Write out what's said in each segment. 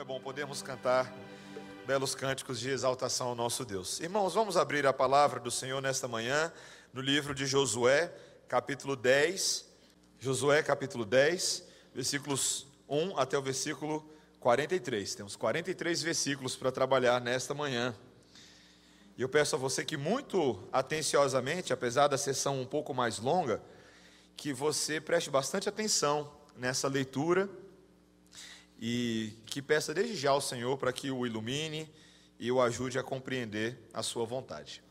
é bom podermos cantar belos cânticos de exaltação ao nosso Deus. Irmãos, vamos abrir a palavra do Senhor nesta manhã, no livro de Josué, capítulo 10. Josué, capítulo 10, versículos 1 até o versículo 43. Temos 43 versículos para trabalhar nesta manhã. E eu peço a você que, muito atenciosamente, apesar da sessão um pouco mais longa, que você preste bastante atenção nessa leitura e que peça desde já ao Senhor para que o ilumine e o ajude a compreender a sua vontade.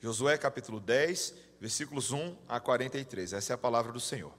Josué capítulo 10, versículos 1 a 43. Essa é a palavra do Senhor.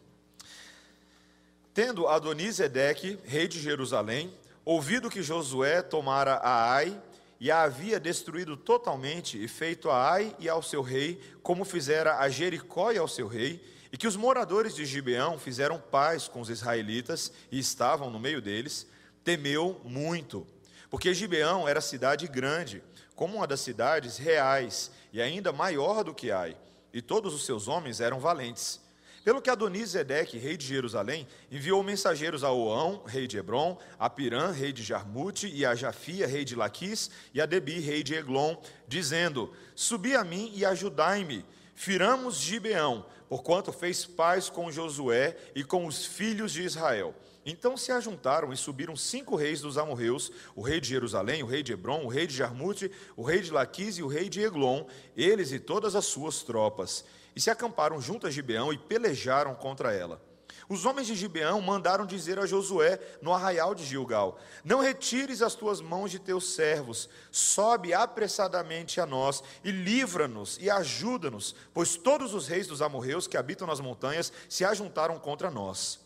Tendo Adonisedeque, rei de Jerusalém, ouvido que Josué tomara a Ai e a havia destruído totalmente e feito a Ai e ao seu rei, como fizera a Jericó e ao seu rei, e que os moradores de Gibeão fizeram paz com os israelitas e estavam no meio deles, temeu muito, porque Gibeão era cidade grande, como uma das cidades reais, e ainda maior do que Ai, e todos os seus homens eram valentes. Pelo que Adonisedeque, rei de Jerusalém, enviou mensageiros a Oão, rei de Hebron, a Pirã, rei de Jarmute, e a Jafia, rei de Laquis, e a Debi, rei de Eglon, dizendo: Subi a mim e ajudai-me. Firamos Gibeão, porquanto fez paz com Josué e com os filhos de Israel. Então se ajuntaram e subiram cinco reis dos amorreus, o rei de Jerusalém, o rei de Hebron, o rei de Jarmute, o rei de Laquis e o rei de Eglon, eles e todas as suas tropas, e se acamparam junto a Gibeão e pelejaram contra ela. Os homens de Gibeão mandaram dizer a Josué no arraial de Gilgal: Não retires as tuas mãos de teus servos, sobe apressadamente a nós e livra-nos e ajuda-nos, pois todos os reis dos amorreus que habitam nas montanhas se ajuntaram contra nós.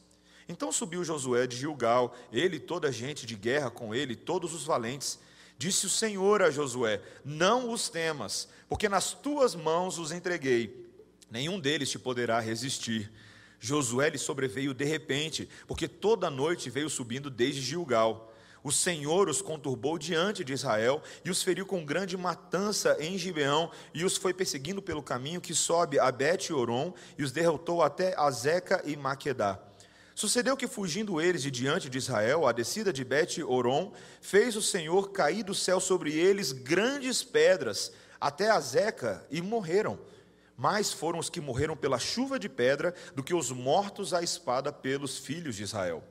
Então subiu Josué de Gilgal, ele e toda a gente de guerra com ele, todos os valentes. Disse o Senhor a Josué: Não os temas, porque nas tuas mãos os entreguei. Nenhum deles te poderá resistir. Josué lhe sobreveio de repente, porque toda noite veio subindo desde Gilgal. O Senhor os conturbou diante de Israel e os feriu com grande matança em Gibeão e os foi perseguindo pelo caminho que sobe a Bet-Oron e os derrotou até Azeca e Maquedá. Sucedeu que, fugindo eles de diante de Israel, a descida de Bet-Oron, fez o Senhor cair do céu sobre eles grandes pedras, até Azeca, e morreram mais foram os que morreram pela chuva de pedra do que os mortos à espada pelos filhos de Israel.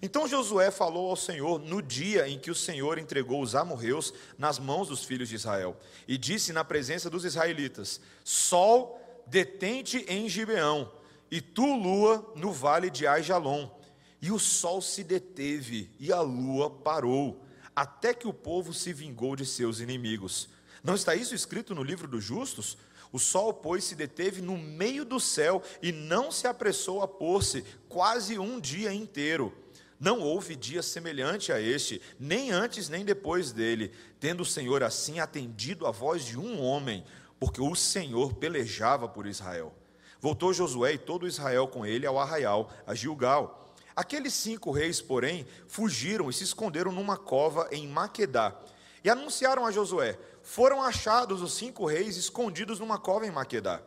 Então Josué falou ao Senhor no dia em que o Senhor entregou os amorreus nas mãos dos filhos de Israel, e disse na presença dos israelitas: Sol, detente em Gibeão, e tu, lua, no vale de Aijalon. E o sol se deteve, e a lua parou, até que o povo se vingou de seus inimigos. Não está isso escrito no livro dos justos? O sol, pois, se deteve no meio do céu e não se apressou a pôr-se quase um dia inteiro. Não houve dia semelhante a este, nem antes nem depois dele, tendo o Senhor assim atendido a voz de um homem, porque o Senhor pelejava por Israel. Voltou Josué e todo Israel com ele ao arraial, a Gilgal. Aqueles cinco reis, porém, fugiram e se esconderam numa cova em Maquedá. E anunciaram a Josué: foram achados os cinco reis escondidos numa cova em Maquedá.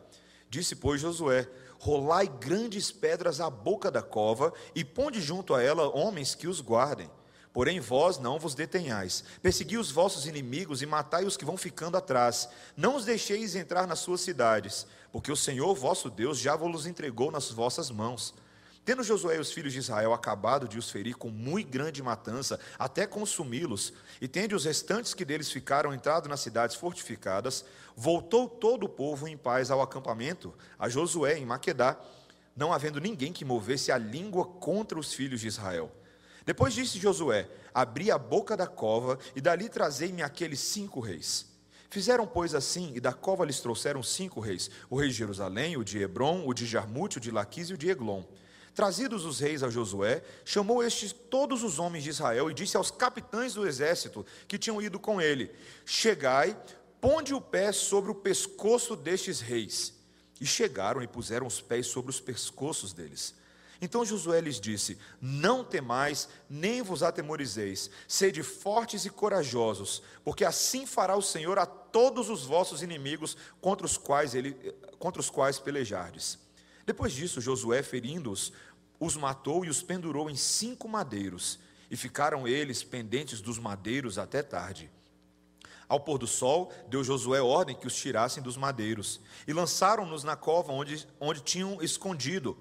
Disse, pois, Josué: Rolai grandes pedras à boca da cova e ponde junto a ela homens que os guardem. Porém, vós não vos detenhais. Persegui os vossos inimigos e matai os que vão ficando atrás. Não os deixeis entrar nas suas cidades, porque o Senhor vosso Deus já vos entregou nas vossas mãos. Tendo Josué e os filhos de Israel acabado de os ferir com muito grande matança, até consumi-los, e tendo os restantes que deles ficaram entrado nas cidades fortificadas, voltou todo o povo em paz ao acampamento, a Josué em Maquedá, não havendo ninguém que movesse a língua contra os filhos de Israel. Depois disse Josué: Abri a boca da cova, e dali trazei-me aqueles cinco reis. Fizeram, pois, assim, e da cova lhes trouxeram cinco reis: o rei de Jerusalém, o de Hebron, o de Jarmute, o de Laquis e o de Eglon. Trazidos os reis a Josué, chamou estes todos os homens de Israel e disse aos capitães do exército que tinham ido com ele: Chegai, ponde o pé sobre o pescoço destes reis. E chegaram e puseram os pés sobre os pescoços deles. Então Josué lhes disse: Não temais, nem vos atemorizeis, sede fortes e corajosos, porque assim fará o Senhor a todos os vossos inimigos contra os quais, ele, contra os quais pelejardes. Depois disso, Josué, ferindo-os, os matou e os pendurou em cinco madeiros. e ficaram eles pendentes dos madeiros até tarde. Ao pôr do sol, deu Josué ordem que os tirassem dos madeiros, e lançaram-nos na cova onde, onde tinham escondido.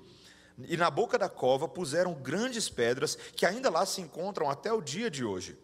E na boca da cova puseram grandes pedras, que ainda lá se encontram até o dia de hoje.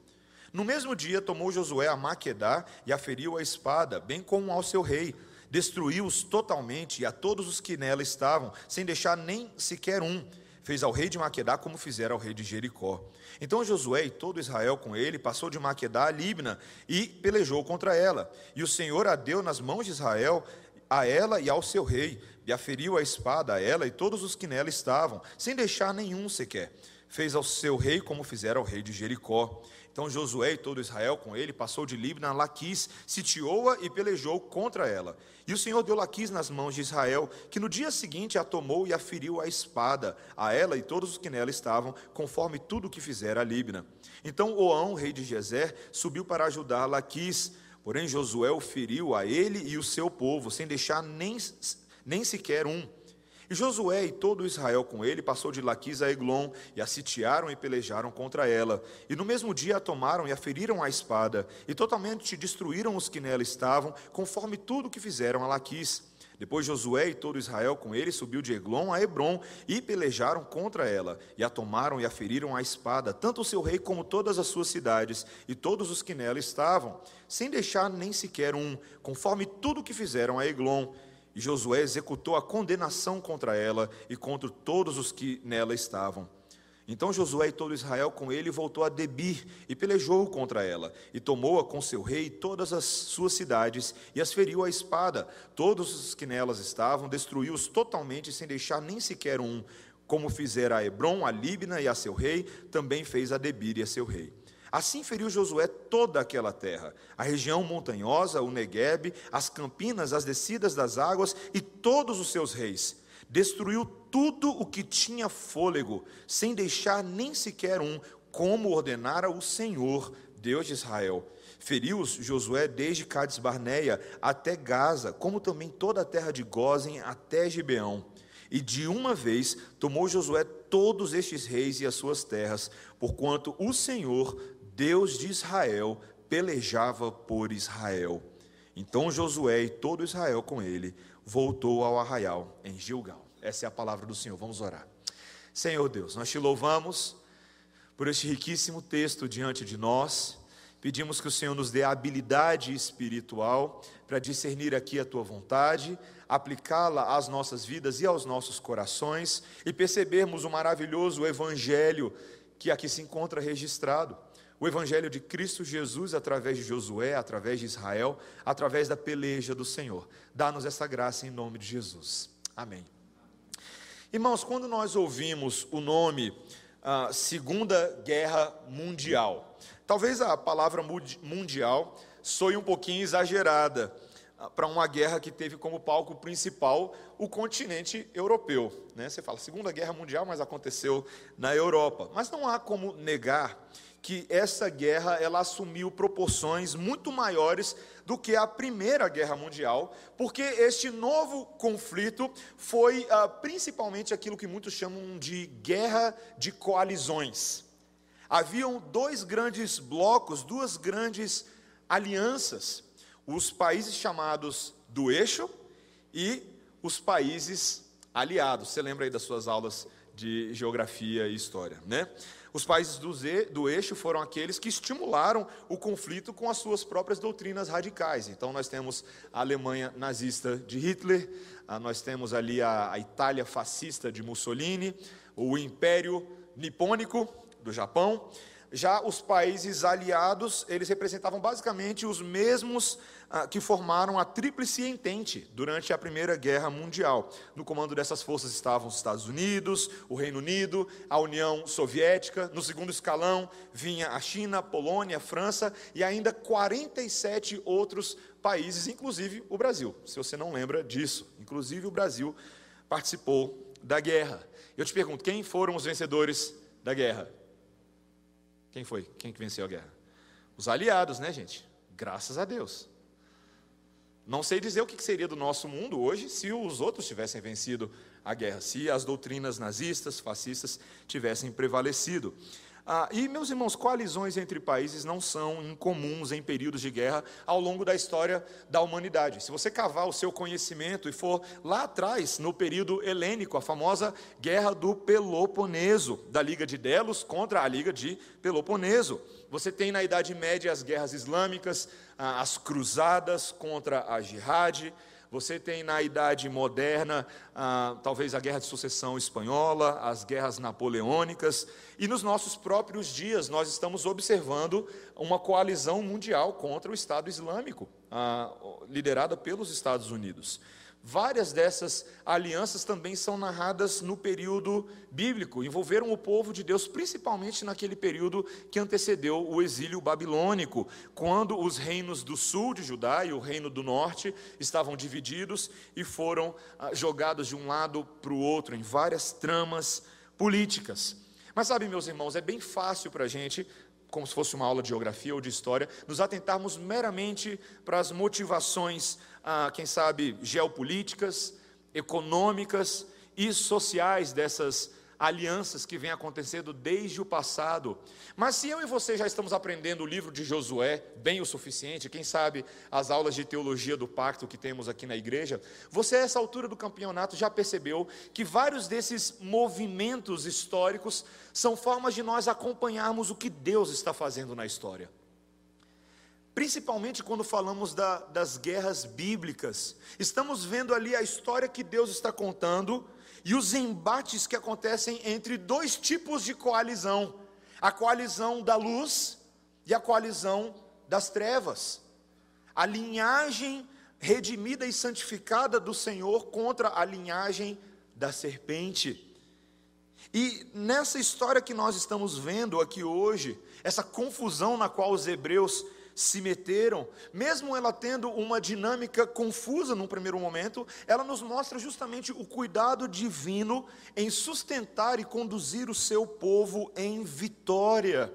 No mesmo dia tomou Josué a Maquedá e a feriu a espada, bem como ao seu rei. Destruiu-os totalmente e a todos os que nela estavam, sem deixar nem sequer um fez ao rei de Maquedá como fizeram ao rei de Jericó. Então Josué e todo Israel com ele passou de Maquedá a Libna e pelejou contra ela. E o Senhor a deu nas mãos de Israel, a ela e ao seu rei, e aferiu a espada a ela e todos os que nela estavam, sem deixar nenhum sequer. Fez ao seu rei como fizeram ao rei de Jericó. Então Josué e todo Israel com ele passou de Libna a Laquis, sitiou-a e pelejou contra ela. E o Senhor deu Laquis nas mãos de Israel, que no dia seguinte a tomou e a feriu a espada, a ela e todos os que nela estavam, conforme tudo o que fizera a Libna. Então Oão, rei de Gezer, subiu para ajudar Laquis, porém Josué o feriu a ele e o seu povo, sem deixar nem, nem sequer um. E Josué e todo Israel com ele passou de Laquis a Eglon, e a sitiaram e pelejaram contra ela. E no mesmo dia a tomaram e a feriram a espada, e totalmente destruíram os que nela estavam, conforme tudo que fizeram a Laquis. Depois Josué e todo Israel com ele subiu de Eglon a Hebron e pelejaram contra ela, e a tomaram e a feriram a espada, tanto o seu rei como todas as suas cidades, e todos os que nela estavam, sem deixar nem sequer um, conforme tudo que fizeram a Eglon. E Josué executou a condenação contra ela e contra todos os que nela estavam. Então Josué e todo Israel com ele voltou a Debir e pelejou contra ela, e tomou-a com seu rei todas as suas cidades, e as feriu à espada. Todos os que nelas estavam, destruiu-os totalmente, sem deixar nem sequer um. Como fizera a Hebron, a Líbina e a seu rei, também fez a Debir e a seu rei. Assim feriu Josué toda aquela terra, a região montanhosa, o Neguebe, as campinas, as descidas das águas e todos os seus reis. Destruiu tudo o que tinha fôlego, sem deixar nem sequer um, como ordenara o Senhor, Deus de Israel. Feriu-os Josué desde Cades Barneia até Gaza, como também toda a terra de Gozen até Gibeão. E de uma vez tomou Josué todos estes reis e as suas terras, porquanto o Senhor Deus de Israel pelejava por Israel. Então Josué e todo Israel com ele voltou ao arraial em Gilgal. Essa é a palavra do Senhor. Vamos orar. Senhor Deus, nós te louvamos por este riquíssimo texto diante de nós. Pedimos que o Senhor nos dê habilidade espiritual para discernir aqui a tua vontade, aplicá-la às nossas vidas e aos nossos corações e percebermos o maravilhoso evangelho que aqui se encontra registrado o evangelho de Cristo Jesus através de Josué, através de Israel, através da peleja do Senhor. Dá-nos essa graça em nome de Jesus. Amém. Irmãos, quando nós ouvimos o nome ah, Segunda Guerra Mundial, talvez a palavra mundial soe um pouquinho exagerada ah, para uma guerra que teve como palco principal o continente europeu. Né? Você fala Segunda Guerra Mundial, mas aconteceu na Europa. Mas não há como negar que essa guerra ela assumiu proporções muito maiores do que a Primeira Guerra Mundial, porque este novo conflito foi ah, principalmente aquilo que muitos chamam de guerra de coalizões. Haviam dois grandes blocos, duas grandes alianças: os países chamados do eixo e os países aliados. Você lembra aí das suas aulas de geografia e história, né? Os países do, eixo foram aqueles que estimularam o conflito com as suas próprias doutrinas radicais. Então, nós temos a Alemanha nazista de Hitler, ah, nós temos ali a, a Itália fascista de Mussolini, o Império Nipônico do Japão, já os países aliados, eles representavam basicamente os mesmos ah, que formaram a Tríplice Entente durante a Primeira Guerra Mundial. No comando dessas forças estavam os Estados Unidos, o Reino Unido, a União Soviética. No segundo escalão vinha a China, a Polônia, a França e ainda 47 outros países, inclusive o Brasil. Se você não lembra disso, inclusive o Brasil participou da guerra. Eu te pergunto, quem foram os vencedores da guerra? Quem foi? Quem que venceu a guerra? Os aliados, né, gente? Graças a Deus. Não sei dizer o que seria do nosso mundo hoje se os outros tivessem vencido a guerra, se as doutrinas nazistas, fascistas tivessem prevalecido. Ah, e, meus irmãos, coalizões entre países não são incomuns em períodos de guerra ao longo da história da humanidade. Se você cavar o seu conhecimento e for lá atrás, no período helênico, a famosa Guerra do Peloponeso, da Liga de Delos contra a Liga de Peloponeso. Você tem na Idade Média as guerras islâmicas, ah, as cruzadas contra a jihad, você tem na Idade Moderna, ah, talvez a Guerra de Sucessão Espanhola, as guerras napoleônicas, e nos nossos próprios dias nós estamos observando uma coalizão mundial contra o Estado Islâmico, ah, liderada pelos Estados Unidos. Várias dessas alianças também são narradas no período bíblico, envolveram o povo de Deus, principalmente naquele período que antecedeu o exílio babilônico, quando os reinos do sul de Judá e o reino do norte estavam divididos e foram ah, jogados de um lado para o outro em várias tramas políticas. Mas sabe, meus irmãos, é bem fácil para a gente como se fosse uma aula de geografia ou de história, nos atentarmos meramente para as motivações ah, quem sabe, geopolíticas, econômicas e sociais dessas alianças que vêm acontecendo desde o passado. Mas se eu e você já estamos aprendendo o livro de Josué bem o suficiente, quem sabe as aulas de teologia do pacto que temos aqui na igreja, você a essa altura do campeonato já percebeu que vários desses movimentos históricos são formas de nós acompanharmos o que Deus está fazendo na história. Principalmente quando falamos da, das guerras bíblicas, estamos vendo ali a história que Deus está contando e os embates que acontecem entre dois tipos de coalizão: a coalizão da luz e a coalizão das trevas. A linhagem redimida e santificada do Senhor contra a linhagem da serpente. E nessa história que nós estamos vendo aqui hoje, essa confusão na qual os hebreus se meteram, mesmo ela tendo uma dinâmica confusa num primeiro momento, ela nos mostra justamente o cuidado divino em sustentar e conduzir o seu povo em vitória.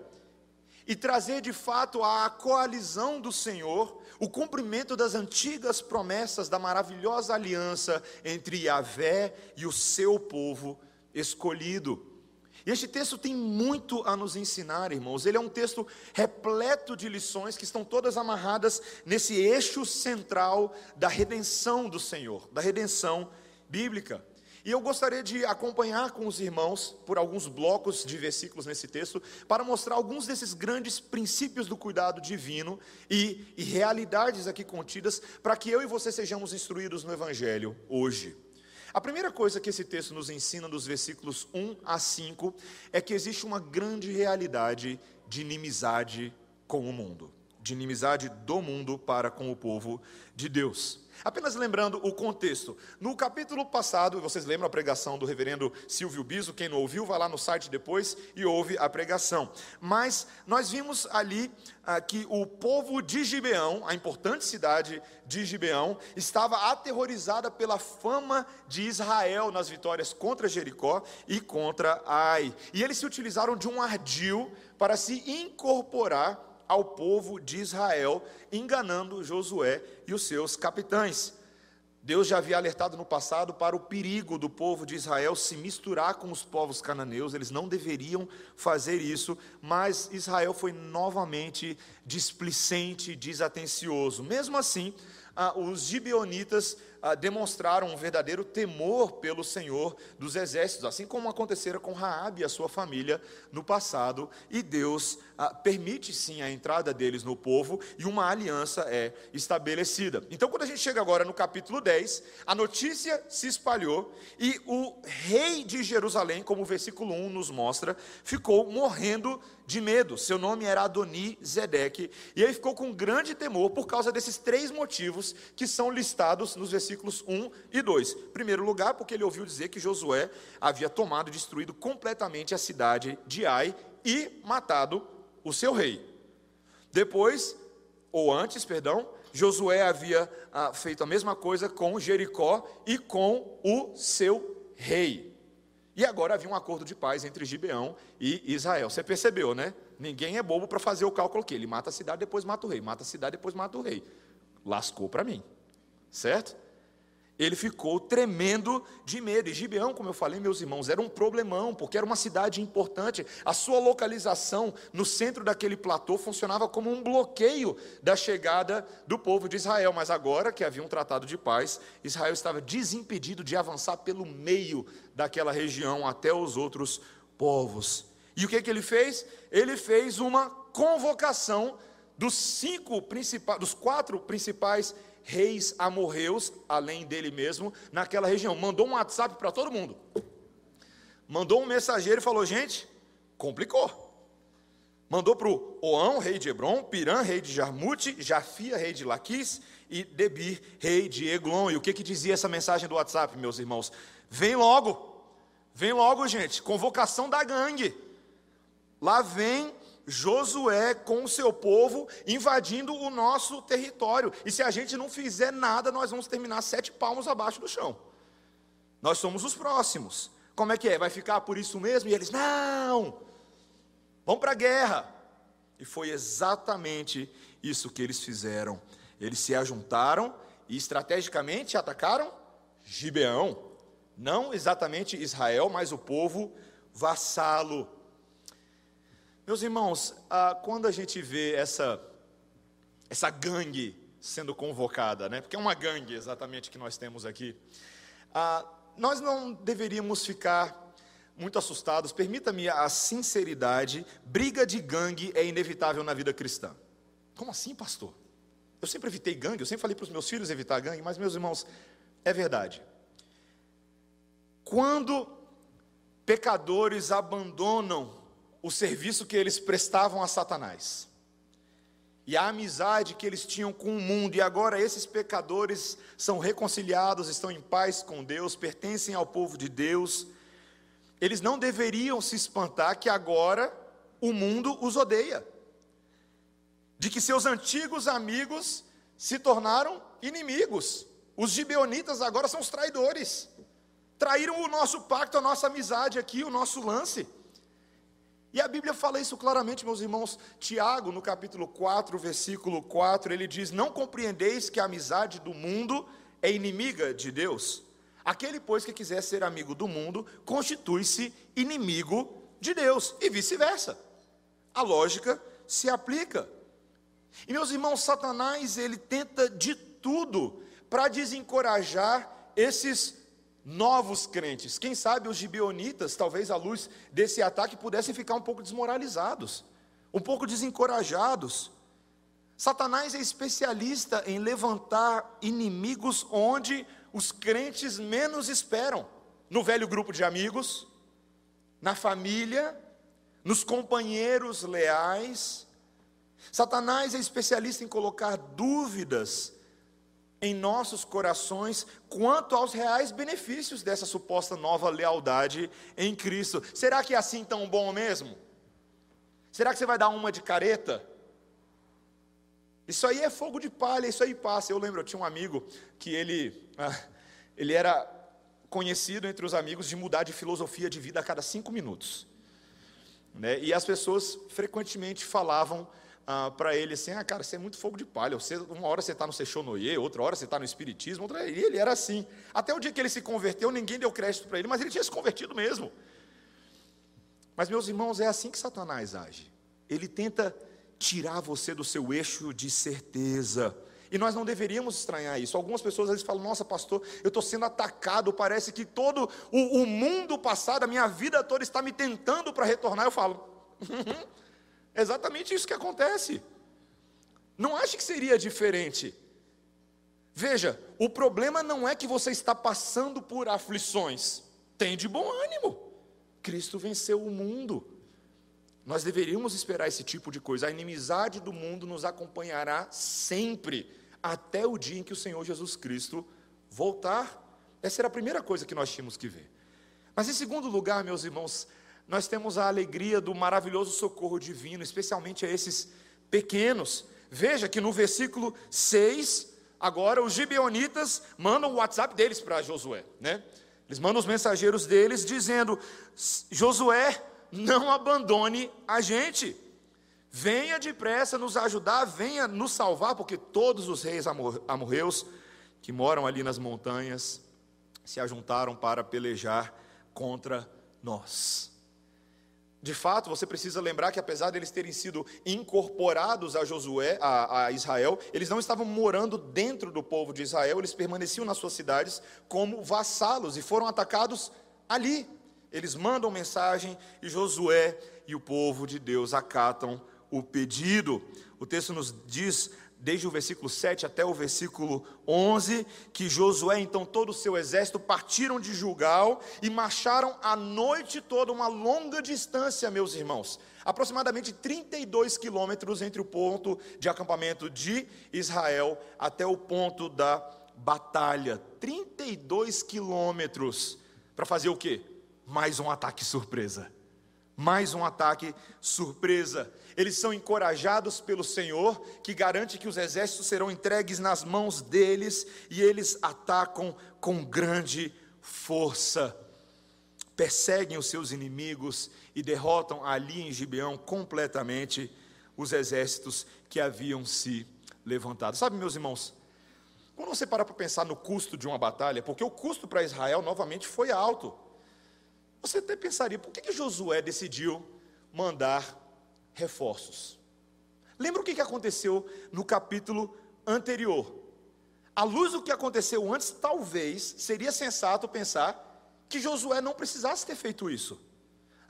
E trazer de fato a coalizão do Senhor, o cumprimento das antigas promessas da maravilhosa aliança entre Yahvé e o seu povo escolhido. E este texto tem muito a nos ensinar, irmãos. Ele é um texto repleto de lições que estão todas amarradas nesse eixo central da redenção do Senhor, da redenção bíblica. E eu gostaria de acompanhar com os irmãos por alguns blocos de versículos nesse texto, para mostrar alguns desses grandes princípios do cuidado divino e, e realidades aqui contidas, para que eu e você sejamos instruídos no Evangelho hoje. A primeira coisa que esse texto nos ensina, dos versículos 1 a 5, é que existe uma grande realidade de inimizade com o mundo, de inimizade do mundo para com o povo de Deus. Apenas lembrando o contexto. No capítulo passado, vocês lembram a pregação do reverendo Silvio Biso? Quem não ouviu, vai lá no site depois e ouve a pregação. Mas nós vimos ali ah, que o povo de Gibeão, a importante cidade de Gibeão, estava aterrorizada pela fama de Israel nas vitórias contra Jericó e contra Ai. E eles se utilizaram de um ardil para se incorporar ao povo de Israel, enganando Josué e os seus capitães. Deus já havia alertado no passado para o perigo do povo de Israel se misturar com os povos cananeus, eles não deveriam fazer isso, mas Israel foi novamente displicente, desatencioso. Mesmo assim, ah, os gibeonitas ah, demonstraram um verdadeiro temor pelo Senhor dos exércitos, assim como acontecera com Raabe e a sua família no passado, e Deus ah, permite sim a entrada deles no povo e uma aliança é estabelecida. Então, quando a gente chega agora no capítulo 10, a notícia se espalhou e o rei de Jerusalém, como o versículo 1 nos mostra, ficou morrendo de medo. Seu nome era Adoni Zedeque, e ele ficou com grande temor por causa desses três motivos que são listados nos versículos 1 e 2. Em primeiro lugar, porque ele ouviu dizer que Josué havia tomado e destruído completamente a cidade de Ai e matado o seu rei. Depois, ou antes, perdão, Josué havia ah, feito a mesma coisa com Jericó e com o seu rei. E agora havia um acordo de paz entre Gibeão e Israel. Você percebeu, né? Ninguém é bobo para fazer o cálculo aqui. Ele mata a cidade, depois mata o rei. Mata a cidade, depois mata o rei. Lascou para mim. Certo? Ele ficou tremendo de medo. E Gibeão, como eu falei, meus irmãos, era um problemão, porque era uma cidade importante. A sua localização no centro daquele platô funcionava como um bloqueio da chegada do povo de Israel. Mas agora que havia um tratado de paz, Israel estava desimpedido de avançar pelo meio daquela região até os outros povos. E o que, que ele fez? Ele fez uma convocação dos cinco principais, dos quatro principais reis amorreus, além dele mesmo, naquela região. Mandou um WhatsApp para todo mundo. Mandou um mensageiro e falou: gente, complicou. Mandou para o Oão, rei de Hebron, Pirã, rei de Jarmute, Jafia, rei de Laquis, e Debir, rei de Eglon. E o que, que dizia essa mensagem do WhatsApp, meus irmãos? Vem logo, vem logo, gente, convocação da gangue. Lá vem Josué com o seu povo invadindo o nosso território. E se a gente não fizer nada, nós vamos terminar sete palmos abaixo do chão. Nós somos os próximos. Como é que é? Vai ficar por isso mesmo? E eles, não, vamos para a guerra. E foi exatamente isso que eles fizeram. Eles se ajuntaram e estrategicamente atacaram Gibeão. Não exatamente Israel, mas o povo vassalo. Meus irmãos, ah, quando a gente vê essa, essa gangue sendo convocada, né? porque é uma gangue exatamente que nós temos aqui, ah, nós não deveríamos ficar muito assustados. Permita-me a sinceridade: briga de gangue é inevitável na vida cristã. Como assim, pastor? Eu sempre evitei gangue, eu sempre falei para os meus filhos evitar gangue, mas, meus irmãos, é verdade. Quando pecadores abandonam o serviço que eles prestavam a Satanás. E a amizade que eles tinham com o mundo, e agora esses pecadores são reconciliados, estão em paz com Deus, pertencem ao povo de Deus, eles não deveriam se espantar que agora o mundo os odeia, de que seus antigos amigos se tornaram inimigos, os gibeonitas agora são os traidores, traíram o nosso pacto, a nossa amizade aqui, o nosso lance. E a Bíblia fala isso claramente, meus irmãos. Tiago, no capítulo 4, versículo 4, ele diz: Não compreendeis que a amizade do mundo é inimiga de Deus? Aquele, pois, que quiser ser amigo do mundo, constitui-se inimigo de Deus, e vice-versa. A lógica se aplica. E, meus irmãos, Satanás, ele tenta de tudo para desencorajar esses novos crentes. Quem sabe os gibeonitas, talvez à luz desse ataque, pudessem ficar um pouco desmoralizados, um pouco desencorajados. Satanás é especialista em levantar inimigos onde os crentes menos esperam no velho grupo de amigos, na família, nos companheiros leais. Satanás é especialista em colocar dúvidas em nossos corações quanto aos reais benefícios dessa suposta nova lealdade em Cristo. Será que é assim tão bom mesmo? Será que você vai dar uma de careta? Isso aí é fogo de palha, isso aí passa. Eu lembro, eu tinha um amigo que ele, ah, ele era conhecido entre os amigos de mudar de filosofia de vida a cada cinco minutos. Né? E as pessoas frequentemente falavam ah, para ele assim: ah, cara, você é muito fogo de palha. Você, uma hora você está no Sechonoye, outra hora você está no Espiritismo. Outra... E ele era assim. Até o dia que ele se converteu, ninguém deu crédito para ele, mas ele tinha se convertido mesmo. Mas, meus irmãos, é assim que Satanás age. Ele tenta tirar você do seu eixo de certeza. E nós não deveríamos estranhar isso. Algumas pessoas às vezes falam: Nossa, pastor, eu estou sendo atacado. Parece que todo o, o mundo passado, a minha vida toda está me tentando para retornar. Eu falo: É exatamente isso que acontece. Não ache que seria diferente. Veja, o problema não é que você está passando por aflições. Tem de bom ânimo. Cristo venceu o mundo. Nós deveríamos esperar esse tipo de coisa. A inimizade do mundo nos acompanhará sempre, até o dia em que o Senhor Jesus Cristo voltar. Essa era a primeira coisa que nós tínhamos que ver. Mas em segundo lugar, meus irmãos, nós temos a alegria do maravilhoso socorro divino, especialmente a esses pequenos. Veja que no versículo 6, agora os gibeonitas mandam o WhatsApp deles para Josué, né? Eles mandam os mensageiros deles dizendo: Josué, não abandone a gente. Venha depressa nos ajudar, venha nos salvar, porque todos os reis amorreus que moram ali nas montanhas se ajuntaram para pelejar contra nós. De fato, você precisa lembrar que apesar deles terem sido incorporados a Josué, a, a, Israel, eles não estavam morando dentro do povo de Israel, eles permaneciam nas suas cidades como vassalos e foram atacados ali. Eles mandam mensagem e Josué e o povo de Deus acatam o pedido. O texto nos diz desde o versículo 7 até o versículo 11, que Josué, então todo o seu exército partiram de Julgal e marcharam a noite toda uma longa distância, meus irmãos, aproximadamente 32 quilômetros entre o ponto de acampamento de Israel até o ponto da batalha. 32 quilômetros para fazer o quê? Mais um ataque surpresa. Mais um ataque surpresa eles são encorajados pelo Senhor, que garante que os exércitos serão entregues nas mãos deles, e eles atacam com grande força. Perseguem os seus inimigos e derrotam ali em Gibeão completamente os exércitos que haviam se levantado. Sabe, meus irmãos, quando você para para pensar no custo de uma batalha, porque o custo para Israel novamente foi alto, você até pensaria, por que, que Josué decidiu mandar reforços. Lembra o que aconteceu no capítulo anterior? À luz do que aconteceu antes, talvez seria sensato pensar que Josué não precisasse ter feito isso.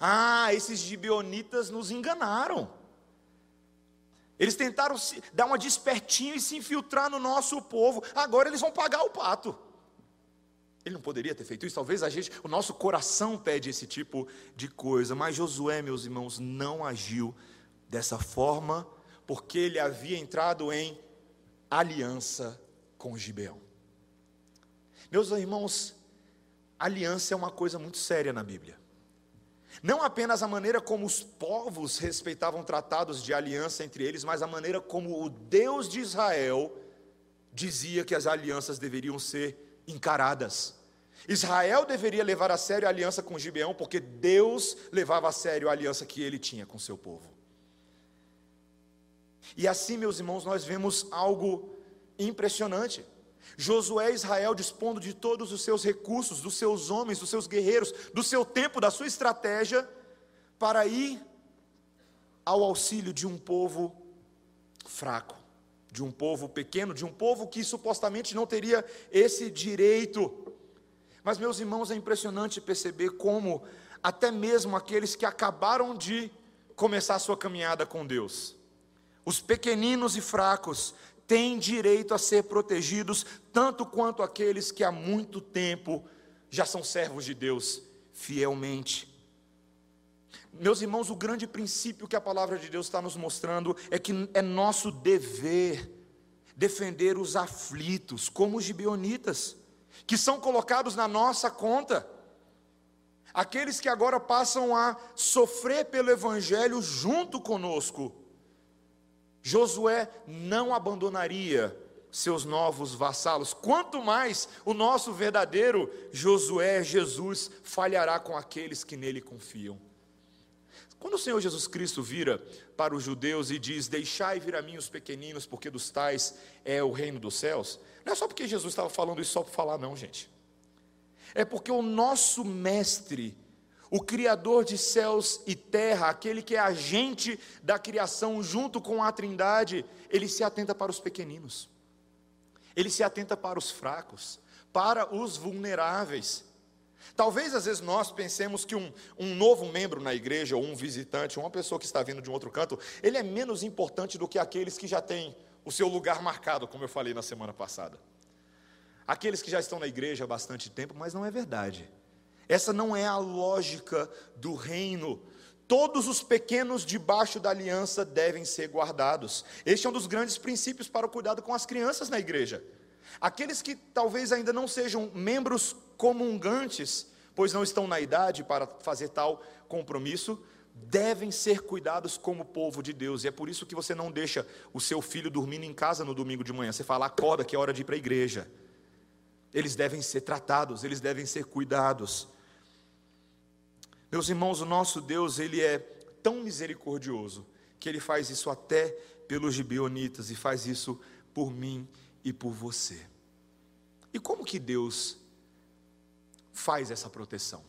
Ah, esses gibeonitas nos enganaram. Eles tentaram dar uma despertinho e se infiltrar no nosso povo. Agora eles vão pagar o pato. Ele não poderia ter feito isso. Talvez a gente, o nosso coração pede esse tipo de coisa. Mas Josué, meus irmãos, não agiu dessa forma, porque ele havia entrado em aliança com Gibeão. Meus irmãos, aliança é uma coisa muito séria na Bíblia. Não apenas a maneira como os povos respeitavam tratados de aliança entre eles, mas a maneira como o Deus de Israel dizia que as alianças deveriam ser encaradas. Israel deveria levar a sério a aliança com Gibeão, porque Deus levava a sério a aliança que ele tinha com seu povo. E assim, meus irmãos, nós vemos algo impressionante. Josué e Israel dispondo de todos os seus recursos, dos seus homens, dos seus guerreiros, do seu tempo, da sua estratégia, para ir ao auxílio de um povo fraco, de um povo pequeno, de um povo que supostamente não teria esse direito. Mas, meus irmãos, é impressionante perceber como até mesmo aqueles que acabaram de começar a sua caminhada com Deus, os pequeninos e fracos têm direito a ser protegidos, tanto quanto aqueles que há muito tempo já são servos de Deus fielmente. Meus irmãos, o grande princípio que a palavra de Deus está nos mostrando é que é nosso dever defender os aflitos, como os gibeonitas, que são colocados na nossa conta. Aqueles que agora passam a sofrer pelo Evangelho junto conosco. Josué não abandonaria seus novos vassalos, quanto mais o nosso verdadeiro Josué, Jesus, falhará com aqueles que nele confiam. Quando o Senhor Jesus Cristo vira para os judeus e diz: Deixai vir a mim os pequeninos, porque dos tais é o reino dos céus, não é só porque Jesus estava falando isso só para falar, não, gente. É porque o nosso mestre, o Criador de céus e terra, aquele que é agente da criação junto com a Trindade, ele se atenta para os pequeninos, ele se atenta para os fracos, para os vulneráveis. Talvez às vezes nós pensemos que um, um novo membro na igreja, ou um visitante, uma pessoa que está vindo de um outro canto, ele é menos importante do que aqueles que já têm o seu lugar marcado, como eu falei na semana passada. Aqueles que já estão na igreja há bastante tempo, mas não é verdade. Essa não é a lógica do reino. Todos os pequenos debaixo da aliança devem ser guardados. Este é um dos grandes princípios para o cuidado com as crianças na igreja. Aqueles que talvez ainda não sejam membros comungantes, pois não estão na idade para fazer tal compromisso, devem ser cuidados como povo de Deus. E é por isso que você não deixa o seu filho dormindo em casa no domingo de manhã. Você fala, acorda que é hora de ir para a igreja. Eles devem ser tratados, eles devem ser cuidados. Meus irmãos, o nosso Deus, ele é tão misericordioso que ele faz isso até pelos gibeonitas e faz isso por mim e por você. E como que Deus faz essa proteção?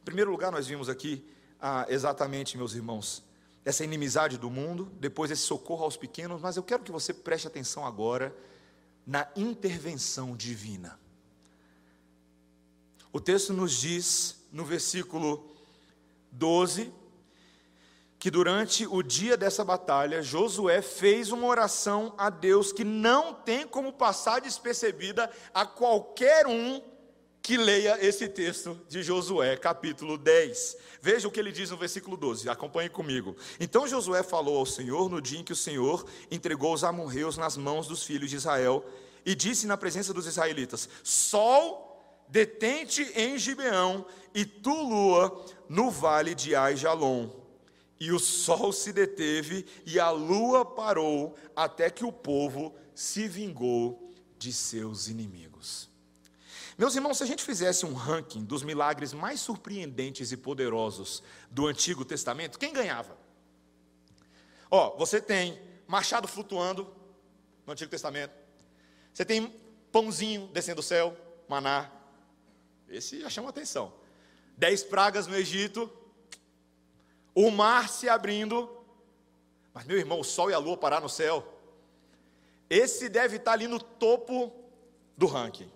Em primeiro lugar, nós vimos aqui ah, exatamente, meus irmãos, essa inimizade do mundo, depois esse socorro aos pequenos, mas eu quero que você preste atenção agora na intervenção divina. O texto nos diz, no versículo 12, que durante o dia dessa batalha, Josué fez uma oração a Deus que não tem como passar despercebida a qualquer um que leia esse texto de Josué, capítulo 10. Veja o que ele diz no versículo 12, acompanhe comigo. Então Josué falou ao Senhor no dia em que o Senhor entregou os amorreus nas mãos dos filhos de Israel e disse na presença dos israelitas: Sol, detente em Gibeão, e tu, lua, no vale de Aijalon. E o sol se deteve e a lua parou, até que o povo se vingou de seus inimigos. Meus irmãos, se a gente fizesse um ranking dos milagres mais surpreendentes e poderosos do Antigo Testamento, quem ganhava? Ó, você tem machado flutuando no Antigo Testamento. Você tem pãozinho descendo do céu, maná. Esse já chama atenção. Dez pragas no Egito. O mar se abrindo. Mas, meu irmão, o sol e a lua parar no céu. Esse deve estar ali no topo do ranking.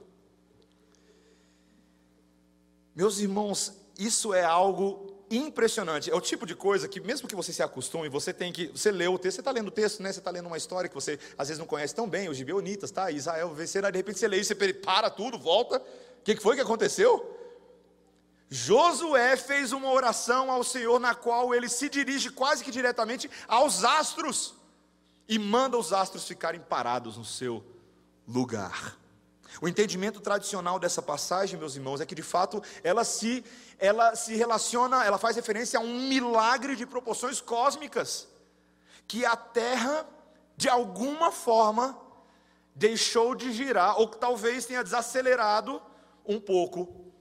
Meus irmãos, isso é algo impressionante. É o tipo de coisa que, mesmo que você se acostume, você tem que. Você lê o texto, você está lendo o texto, né? Você está lendo uma história que você às vezes não conhece tão bem, os gibeonitas, tá? Israel vencerá, de repente você lê isso, você para tudo, volta. O que foi que aconteceu? Josué fez uma oração ao Senhor na qual ele se dirige quase que diretamente aos astros e manda os astros ficarem parados no seu lugar. O entendimento tradicional dessa passagem, meus irmãos, é que de fato ela se, ela se relaciona, ela faz referência a um milagre de proporções cósmicas, que a Terra, de alguma forma, deixou de girar, ou que talvez tenha desacelerado um pouco,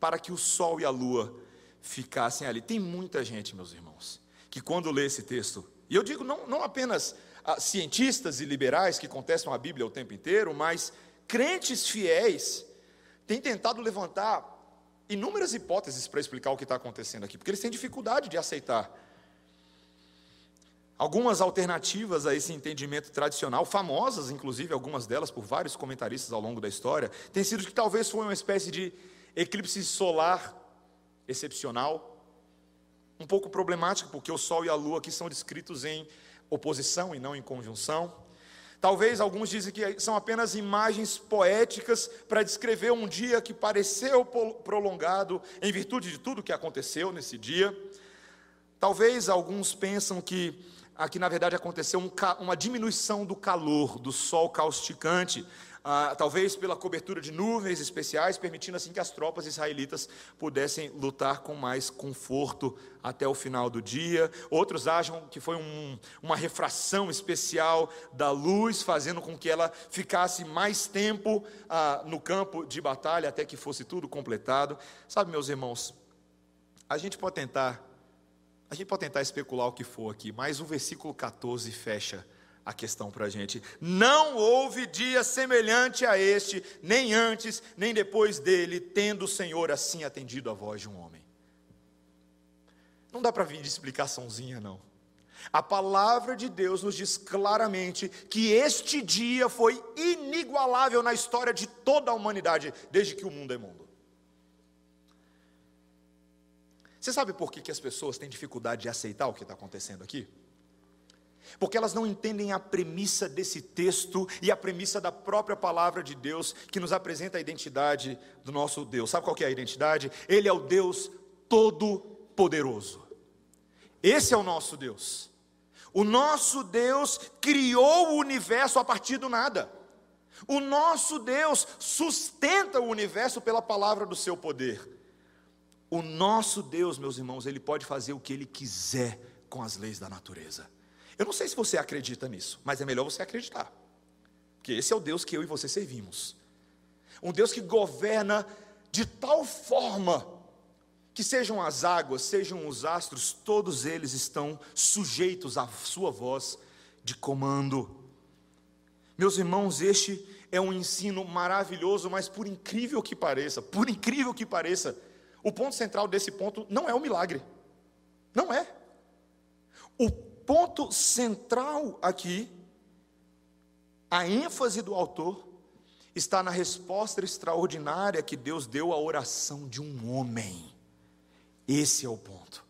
para que o Sol e a Lua ficassem ali. Tem muita gente, meus irmãos, que quando lê esse texto, e eu digo não, não apenas ah, cientistas e liberais que contestam a Bíblia o tempo inteiro, mas crentes fiéis têm tentado levantar inúmeras hipóteses para explicar o que está acontecendo aqui, porque eles têm dificuldade de aceitar. Algumas alternativas a esse entendimento tradicional, famosas inclusive, algumas delas por vários comentaristas ao longo da história, têm sido que talvez foi uma espécie de eclipse solar excepcional, um pouco problemático, porque o Sol e a Lua aqui são descritos em oposição e não em conjunção. Talvez alguns dizem que são apenas imagens poéticas para descrever um dia que pareceu prolongado em virtude de tudo que aconteceu nesse dia. Talvez alguns pensam que aqui na verdade aconteceu um, uma diminuição do calor do sol causticante, ah, talvez pela cobertura de nuvens especiais, permitindo assim que as tropas israelitas pudessem lutar com mais conforto até o final do dia. Outros acham que foi um, uma refração especial da luz, fazendo com que ela ficasse mais tempo ah, no campo de batalha até que fosse tudo completado. Sabe, meus irmãos, a gente pode tentar, a gente pode tentar especular o que for aqui, mas o versículo 14 fecha a questão para a gente. Não houve dia semelhante a este, nem antes, nem depois dele, tendo o Senhor assim atendido a voz de um homem. Não dá para vir de explicaçãozinha, não. A palavra de Deus nos diz claramente que este dia foi inigualável na história de toda a humanidade, desde que o mundo é mundo. Você sabe por que, que as pessoas têm dificuldade de aceitar o que está acontecendo aqui? Porque elas não entendem a premissa desse texto e a premissa da própria palavra de Deus que nos apresenta a identidade do nosso Deus. Sabe qual é a identidade? Ele é o Deus todo-poderoso. Esse é o nosso Deus. O nosso Deus criou o universo a partir do nada. O nosso Deus sustenta o universo pela palavra do seu poder. O nosso Deus, meus irmãos, ele pode fazer o que ele quiser com as leis da natureza. Eu não sei se você acredita nisso, mas é melhor você acreditar. Porque esse é o Deus que eu e você servimos. Um Deus que governa de tal forma que sejam as águas, sejam os astros, todos eles estão sujeitos à sua voz de comando. Meus irmãos, este é um ensino maravilhoso, mas por incrível que pareça, por incrível que pareça, o ponto central desse ponto não é o milagre. Não é. O ponto central aqui, a ênfase do autor, está na resposta extraordinária que Deus deu à oração de um homem. Esse é o ponto.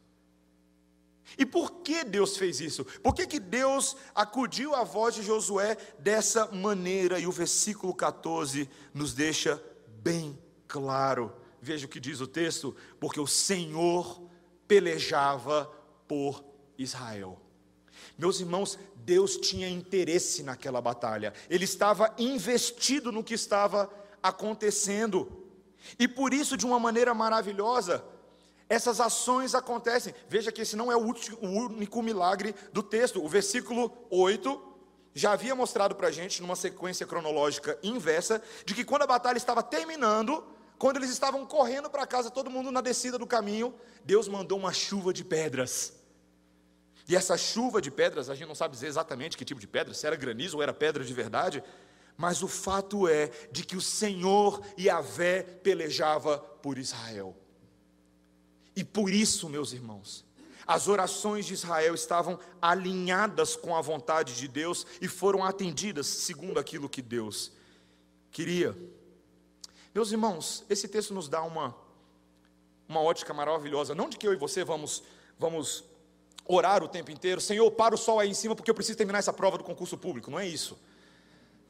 E por que Deus fez isso? Por que, que Deus acudiu à voz de Josué dessa maneira? E o versículo 14 nos deixa bem claro. Veja o que diz o texto: porque o Senhor pelejava por Israel. Meus irmãos, Deus tinha interesse naquela batalha, Ele estava investido no que estava acontecendo, e por isso, de uma maneira maravilhosa, essas ações acontecem. Veja que esse não é o, único milagre do texto. O versículo 8 já havia mostrado para a gente, numa sequência cronológica inversa, de que quando a batalha estava terminando, quando eles estavam correndo para casa, todo mundo na descida do caminho, Deus mandou uma chuva de pedras. E essa chuva de pedras, a gente não sabe dizer exatamente que tipo de pedra, se era granizo ou era pedra de verdade, mas o fato é de que o Senhor e a Vé pelejava por Israel. E por isso, meus irmãos, as orações de Israel estavam alinhadas com a vontade de Deus e foram atendidas segundo aquilo que Deus queria. Meus irmãos, esse texto nos dá uma, uma ótica maravilhosa, não de que eu e você vamos, vamos orar o tempo inteiro, Senhor, para o sol aí em cima porque eu preciso terminar essa prova do concurso público, não é isso.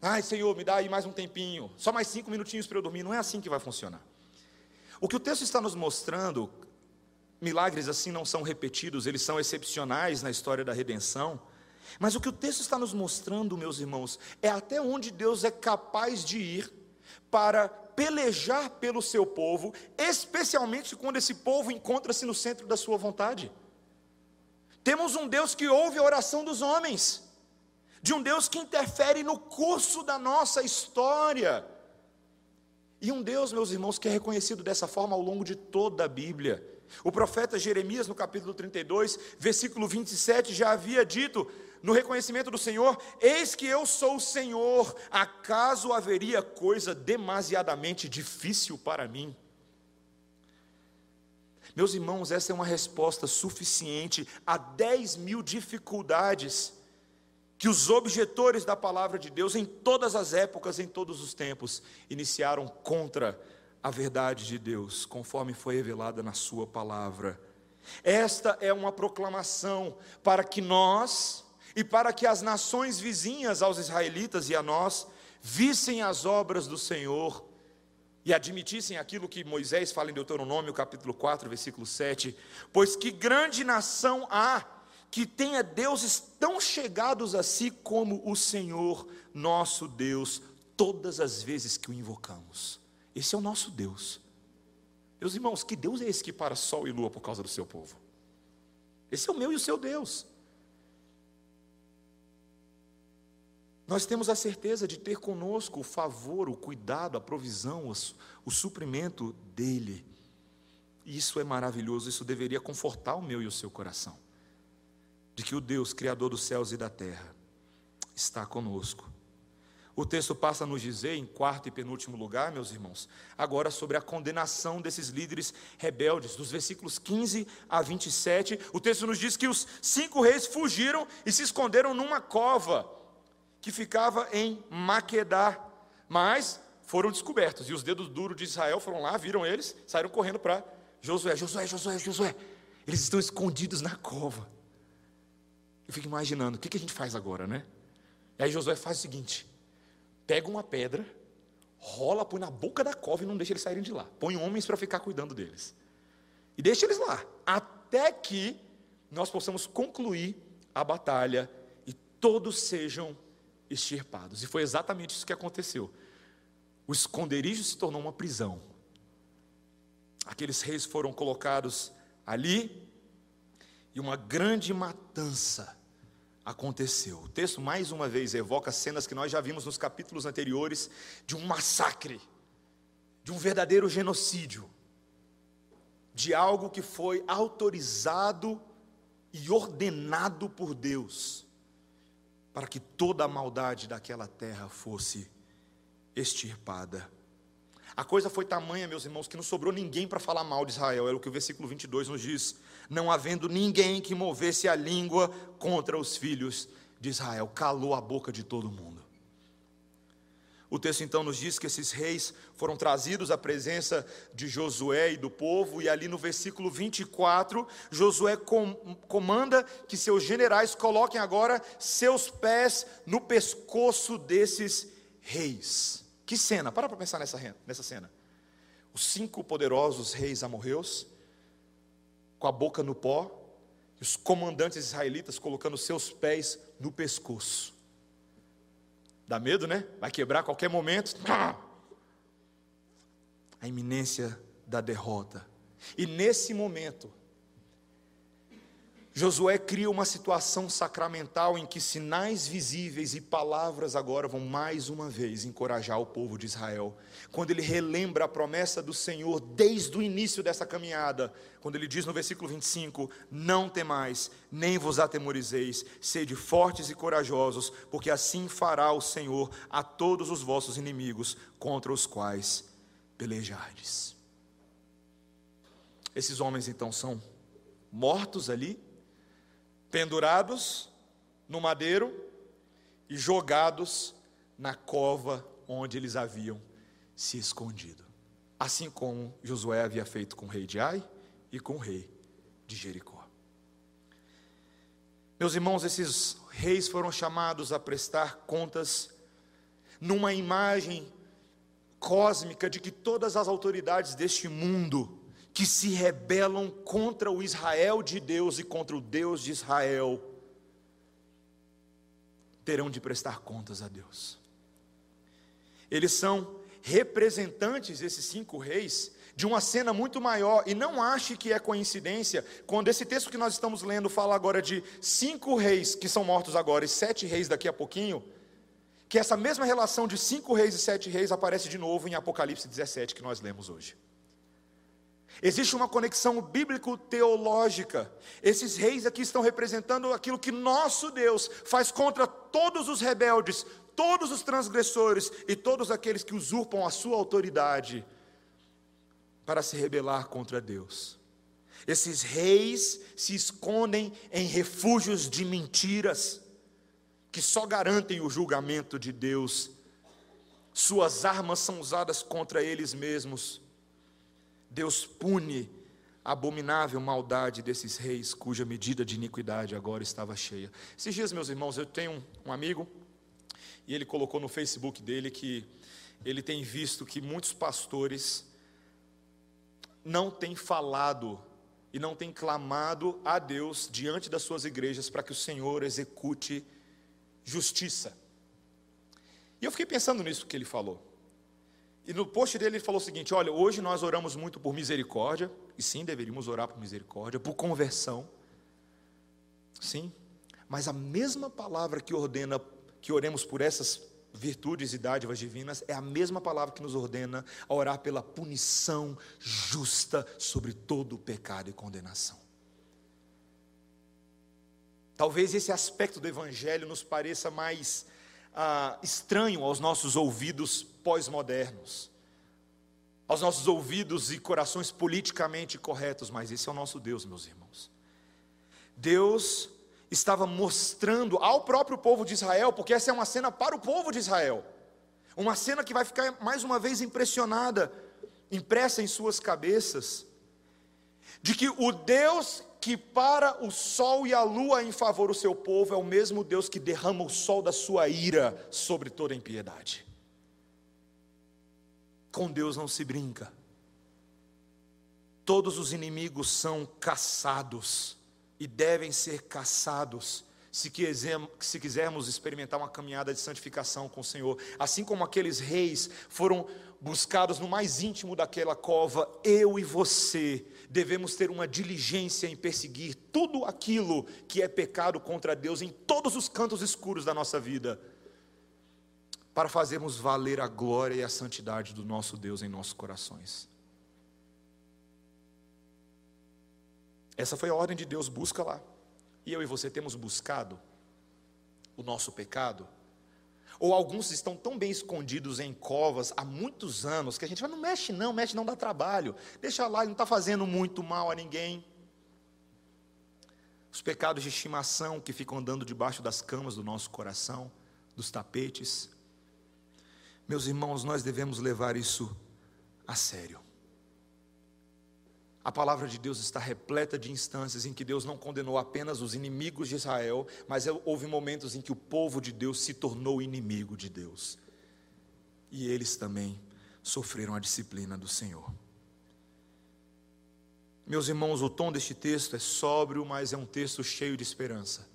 Ai, Senhor, me dá aí mais um tempinho, só mais cinco minutinhos para eu dormir, não é assim que vai funcionar. O que o texto está nos mostrando Milagres assim não são repetidos, eles são excepcionais na história da redenção. Mas o que o texto está nos mostrando, meus irmãos, é até onde Deus é capaz de ir para pelejar pelo seu povo, especialmente quando esse povo encontra-se no centro da sua vontade. Temos um Deus que ouve a oração dos homens, de um Deus que interfere no curso da nossa história. E um Deus, meus irmãos, que é reconhecido dessa forma ao longo de toda a Bíblia. O profeta Jeremias, no capítulo 32, versículo 27, já havia dito, no reconhecimento do Senhor: Eis que eu sou o Senhor, acaso haveria coisa demasiadamente difícil para mim? Meus irmãos, essa é uma resposta suficiente a 10 mil dificuldades que os objetores da palavra de Deus, em todas as épocas, em todos os tempos, iniciaram contra a verdade de Deus, conforme foi revelada na Sua palavra. Esta é uma proclamação para que nós e para que as nações vizinhas aos israelitas e a nós vissem as obras do Senhor e admitissem aquilo que Moisés fala em Deuteronômio, capítulo 4, versículo 7: Pois que grande nação há que tenha deuses tão chegados a si como o Senhor, nosso Deus, todas as vezes que o invocamos. Esse é o nosso Deus. Meus irmãos, que Deus é esse que para sol e lua por causa do seu povo? Esse é o meu e o seu Deus. Nós temos a certeza de ter conosco o favor, o cuidado, a provisão, o suprimento dEle. Isso é maravilhoso, isso deveria confortar o meu e o seu coração. De que o Deus, Criador dos céus e da terra, está conosco o texto passa a nos dizer, em quarto e penúltimo lugar, meus irmãos, agora sobre a condenação desses líderes rebeldes, dos versículos 15 a 27. O texto nos diz que os cinco reis fugiram e se esconderam numa cova que ficava em Maquedá, mas foram descobertos. E os dedos duros de Israel foram lá, viram eles, saíram correndo para Josué: Josué, Josué, Josué. Eles estão escondidos na cova. Eu fico imaginando, o que a gente faz agora, né? E aí Josué faz o seguinte: pega uma pedra, rola, põe na boca da cova e não deixa eles saírem de lá. Põe homens para ficar cuidando deles. E deixa eles lá, até que nós possamos concluir a batalha e todos sejam extirpados. E foi exatamente isso que aconteceu. O esconderijo se tornou uma prisão. Aqueles reis foram colocados ali e uma grande matança aconteceu. O texto, mais uma vez, evoca cenas que nós já vimos nos capítulos anteriores de um massacre, de um verdadeiro genocídio, de algo que foi autorizado e ordenado por Deus, para que toda a maldade daquela terra fosse extirpada. A coisa foi tamanha, meus irmãos, que não sobrou ninguém para falar mal de Israel, era o que o versículo 22 nos diz. Não havendo ninguém que movesse a língua contra os filhos de Israel, calou a boca de todo mundo. O texto então nos diz que esses reis foram trazidos à presença de Josué e do povo, e ali no versículo 24, Josué com, comanda que seus generais coloquem agora seus pés no pescoço desses reis. Que cena, para para pensar nessa, nessa cena. Os cinco poderosos reis amorreus, com a boca no pó, e os comandantes israelitas colocando seus pés no pescoço. Dá medo, né? Vai quebrar a qualquer momento. A iminência da derrota. E nesse momento, Josué cria uma situação sacramental em que sinais visíveis e palavras agora vão mais uma vez encorajar o povo de Israel. Quando ele relembra a promessa do Senhor desde o início dessa caminhada, quando ele diz no versículo 25: Não temais, nem vos atemorizeis, sede fortes e corajosos, porque assim fará o Senhor a todos os vossos inimigos contra os quais pelejardes. Esses homens então são mortos ali pendurados no madeiro e jogados na cova onde eles haviam se escondido. Assim como Josué havia feito com o rei de Ai e com o rei de Jericó. Meus irmãos, esses reis foram chamados a prestar contas numa imagem cósmica de que todas as autoridades deste mundo que se rebelam contra o Israel de Deus e contra o Deus de Israel, terão de prestar contas a Deus. Eles são representantes, esses cinco reis, de uma cena muito maior, e não ache que é coincidência, quando esse texto que nós estamos lendo fala agora de cinco reis que são mortos agora e sete reis daqui a pouquinho, que essa mesma relação de cinco reis e sete reis aparece de novo em Apocalipse 17, que nós lemos hoje. Existe uma conexão bíblico-teológica. Esses reis aqui estão representando aquilo que nosso Deus faz contra todos os rebeldes, todos os transgressores e todos aqueles que usurpam a sua autoridade para se rebelar contra Deus. Esses reis se escondem em refúgios de mentiras, que só garantem o julgamento de Deus. Suas armas são usadas contra eles mesmos Deus pune a abominável maldade desses reis, cuja medida de iniquidade agora estava cheia. Esses dias, meus irmãos, eu tenho um amigo, e ele colocou no Facebook dele que ele tem visto que muitos pastores não têm falado e não têm clamado a Deus diante das suas igrejas para que o Senhor execute justiça. E eu fiquei pensando nisso que ele falou. E no post dele ele falou o seguinte: olha, hoje nós oramos muito por misericórdia, e sim, deveríamos orar por misericórdia, por conversão. Sim, mas a mesma palavra que ordena que oremos por essas virtudes e dádivas divinas é a mesma palavra que nos ordena a orar pela punição justa sobre todo o pecado e condenação. Talvez esse aspecto do Evangelho nos pareça mais ah, estranho aos nossos ouvidos pós-modernos, aos nossos ouvidos e corações politicamente corretos, mas esse é o nosso Deus, meus irmãos. Deus estava mostrando ao próprio povo de Israel, porque essa é uma cena para o povo de Israel, uma cena que vai ficar mais uma vez impressionada, impressa em suas cabeças, de que o Deus que para o sol e a lua em favor do seu povo é o mesmo Deus que derrama o sol da sua ira sobre toda impiedade. Com Deus não se brinca. Todos os inimigos são caçados e devem ser caçados se, se quisermos experimentar uma caminhada de santificação com o Senhor. Assim como aqueles reis foram buscados no mais íntimo daquela cova, eu e você devemos ter uma diligência em perseguir tudo aquilo que é pecado contra Deus em todos os cantos escuros da nossa vida, para fazermos valer a glória e a santidade do nosso Deus em nossos corações. Essa foi a ordem de Deus, busca lá. E eu e você temos buscado o nosso pecado, Ou alguns estão tão bem escondidos em covas há muitos anos que a gente fala, não mexe não, mexe não dá trabalho. Deixa lá, não está fazendo muito mal a ninguém. Os pecados de estimação que ficam andando debaixo das camas do nosso coração, dos tapetes. Meus irmãos, nós devemos levar isso a sério. A palavra de Deus está repleta de instâncias em que Deus não condenou apenas os inimigos de Israel, mas houve momentos em que o povo de Deus se tornou inimigo de Deus. E eles também sofreram a disciplina do Senhor. Meus irmãos, o tom deste texto é sóbrio, mas é um texto cheio de esperança.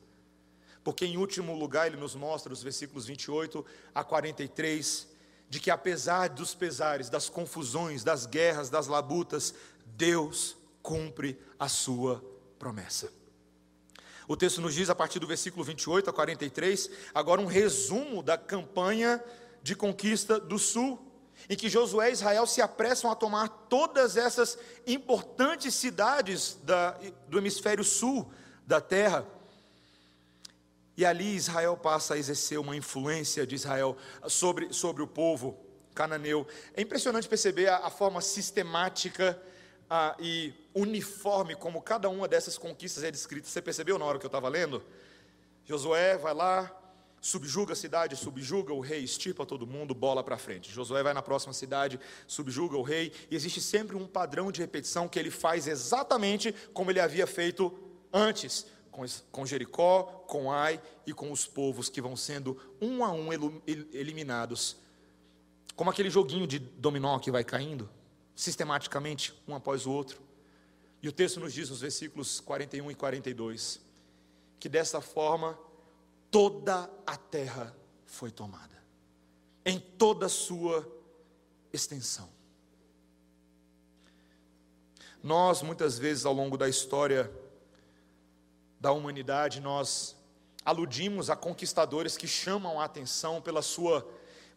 Porque, em último lugar, ele nos mostra, os versículos 28 a 43, de que apesar dos pesares, das confusões, das guerras, das labutas, Deus cumpre a sua promessa. O texto nos diz, a partir do versículo 28 a 43, agora um resumo da campanha de conquista do sul, em que Josué e Israel se apressam a tomar todas essas importantes cidades da, do hemisfério sul da terra. E ali Israel passa a exercer uma influência de Israel sobre, sobre o povo cananeu. É impressionante perceber a, a forma sistemática ah, e uniforme como cada uma dessas conquistas é descrita. Você percebeu na hora que eu estava lendo? Josué vai lá, subjuga a cidade, subjuga o rei, estipa todo mundo, bola para frente. Josué vai na próxima cidade, subjuga o rei, e existe sempre um padrão de repetição que ele faz exatamente como ele havia feito antes, com, Jericó, com Ai e com os povos que vão sendo um a um eliminados. Como aquele joguinho de dominó que vai caindo sistematicamente, um após o outro. E o texto nos diz nos versículos 41 e 42 que dessa forma toda a terra foi tomada, em toda a sua extensão. Nós, muitas vezes ao longo da história da humanidade, nós aludimos a conquistadores que chamam a atenção pela sua,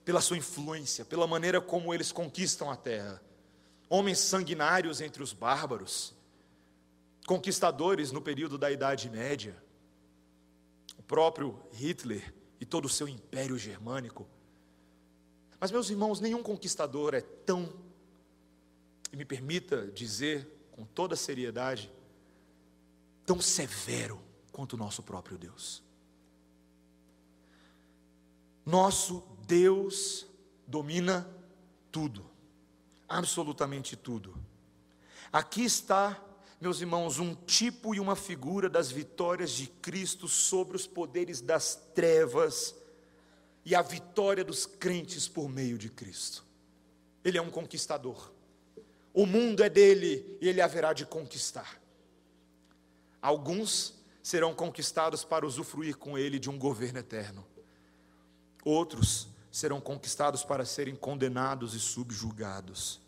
pela sua influência, pela maneira como eles conquistam a terra homens sanguinários entre os bárbaros, conquistadores no período da Idade Média, o próprio Hitler e todo o seu império germânico. Mas, meus irmãos, nenhum conquistador é tão, e me permita dizer com toda seriedade, tão severo quanto o nosso próprio Deus. Nosso Deus domina tudo absolutamente tudo. Aqui está, meus irmãos, um tipo e uma figura das vitórias de Cristo sobre os poderes das trevas e a vitória dos crentes por meio de Cristo. Ele é um conquistador. O mundo é dele e ele haverá de conquistar. Alguns serão conquistados para usufruir com ele de um governo eterno. Outros serão conquistados para serem condenados e subjugados.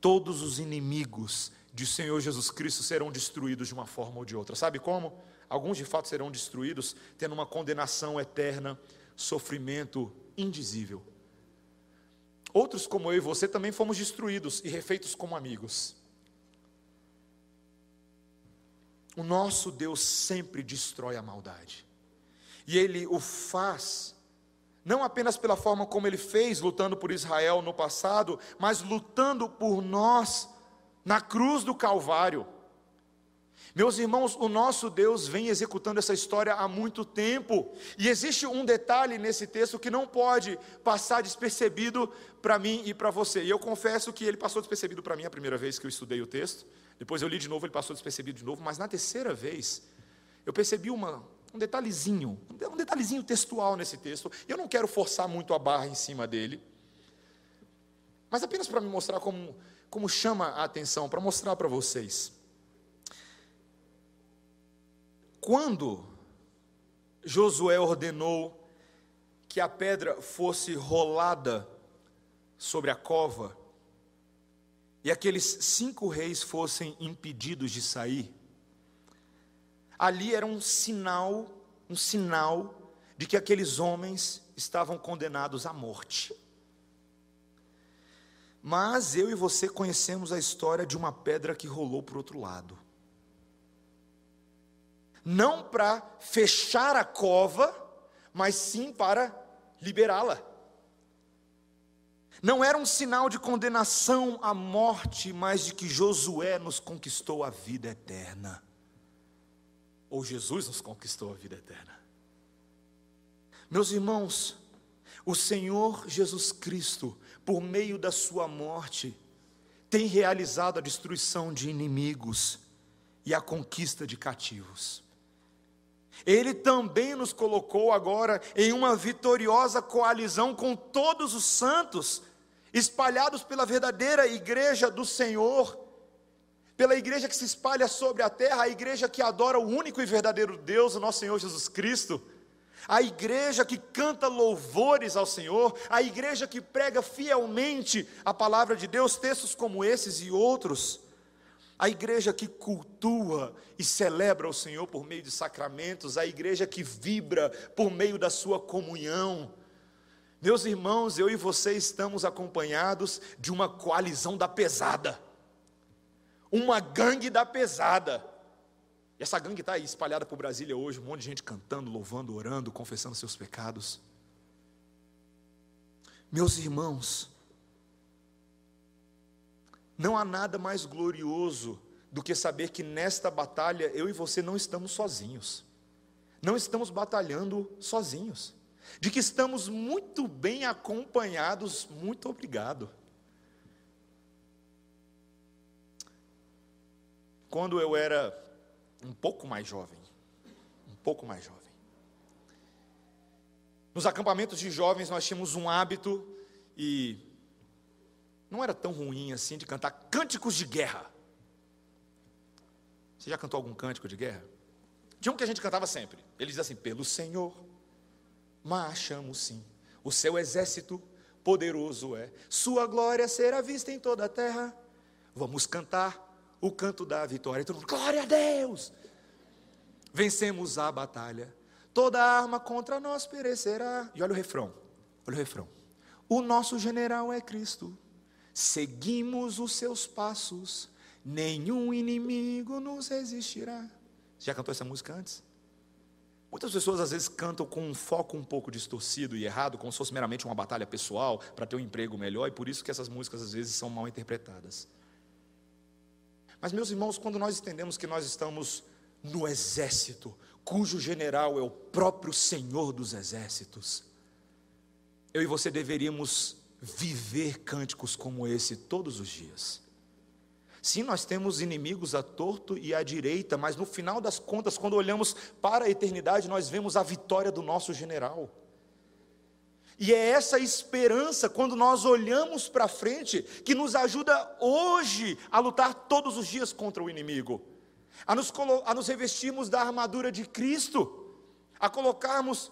Todos os inimigos de Senhor Jesus Cristo serão destruídos de uma forma ou de outra. Sabe como? Alguns de fato serão destruídos, tendo uma condenação eterna, sofrimento indizível. Outros, como eu e você, também fomos destruídos e refeitos como amigos. O nosso Deus sempre destrói a maldade. E Ele o faz não apenas pela forma como ele fez, lutando por Israel no passado, mas lutando por nós na cruz do Calvário. Meus irmãos, o nosso Deus vem executando essa história há muito tempo, e existe um detalhe nesse texto que não pode passar despercebido para mim e para você. E eu confesso que ele passou despercebido para mim a primeira vez que eu estudei o texto, depois eu li de novo, ele passou despercebido de novo, mas na terceira vez eu percebi uma, um detalhezinho, um detalhezinho textual nesse texto. Eu não quero forçar muito a barra em cima dele, mas apenas para me mostrar como, como chama a atenção, para mostrar para vocês. Quando Josué ordenou que a pedra fosse rolada sobre a cova, e aqueles cinco reis fossem impedidos de sair, ali era um sinal, um sinal de que aqueles homens estavam condenados à morte. Mas eu e você conhecemos a história de uma pedra que rolou para o outro lado. Não para fechar a cova, mas sim para liberá-la. Não era um sinal de condenação à morte, mas de que Josué nos conquistou a vida eterna. Ou Jesus nos conquistou a vida eterna. Meus irmãos, o Senhor Jesus Cristo, por meio da sua morte, tem realizado a destruição de inimigos e a conquista de cativos. Ele também nos colocou agora em uma vitoriosa coalizão com todos os santos, espalhados pela verdadeira igreja do Senhor, pela igreja que se espalha sobre a terra, a igreja que adora o único e verdadeiro Deus, o nosso Senhor Jesus Cristo, a igreja que canta louvores ao Senhor, a igreja que prega fielmente a palavra de Deus, textos como esses e outros a igreja que cultua e celebra o Senhor por meio de sacramentos, a igreja que vibra por meio da sua comunhão. Meus irmãos, eu e você estamos acompanhados de uma coalizão da pesada, uma gangue da pesada. E essa gangue está aí espalhada por Brasília hoje, um monte de gente cantando, louvando, orando, confessando seus pecados. Meus irmãos, não há nada mais glorioso do que saber que nesta batalha eu e você não estamos sozinhos. Não estamos batalhando sozinhos. De que estamos muito bem acompanhados, muito obrigado. Quando eu era um pouco mais jovem, um pouco mais jovem, nos acampamentos de jovens nós tínhamos um hábito, e não era tão ruim assim de cantar cânticos de guerra. Você já cantou algum cântico de guerra? De um que a gente cantava sempre. Ele diz assim: Pelo Senhor marchamos sim, o seu exército poderoso é, sua glória será vista em toda a terra. Vamos cantar o canto da vitória. Glória a Deus! Vencemos a batalha, toda arma contra nós perecerá. E olha o refrão, olha o refrão. O nosso general é Cristo seguimos os seus passos, nenhum inimigo nos resistirá. Você já cantou essa música antes? Muitas pessoas às vezes cantam com um foco um pouco distorcido e errado, como se fosse meramente uma batalha pessoal para ter um emprego melhor, e por isso que essas músicas às vezes são mal interpretadas. Mas, meus irmãos, quando nós entendemos que nós estamos no exército, cujo general é o próprio Senhor dos exércitos, eu e você deveríamos viver cânticos como esse todos os dias. Sim, nós temos inimigos à torto e à direita, mas no final das contas, quando olhamos para a eternidade, nós vemos a vitória do nosso general. E é essa esperança, quando nós olhamos para frente, que nos ajuda hoje a lutar todos os dias contra o inimigo, a nos, a nos revestirmos da armadura de Cristo, a colocarmos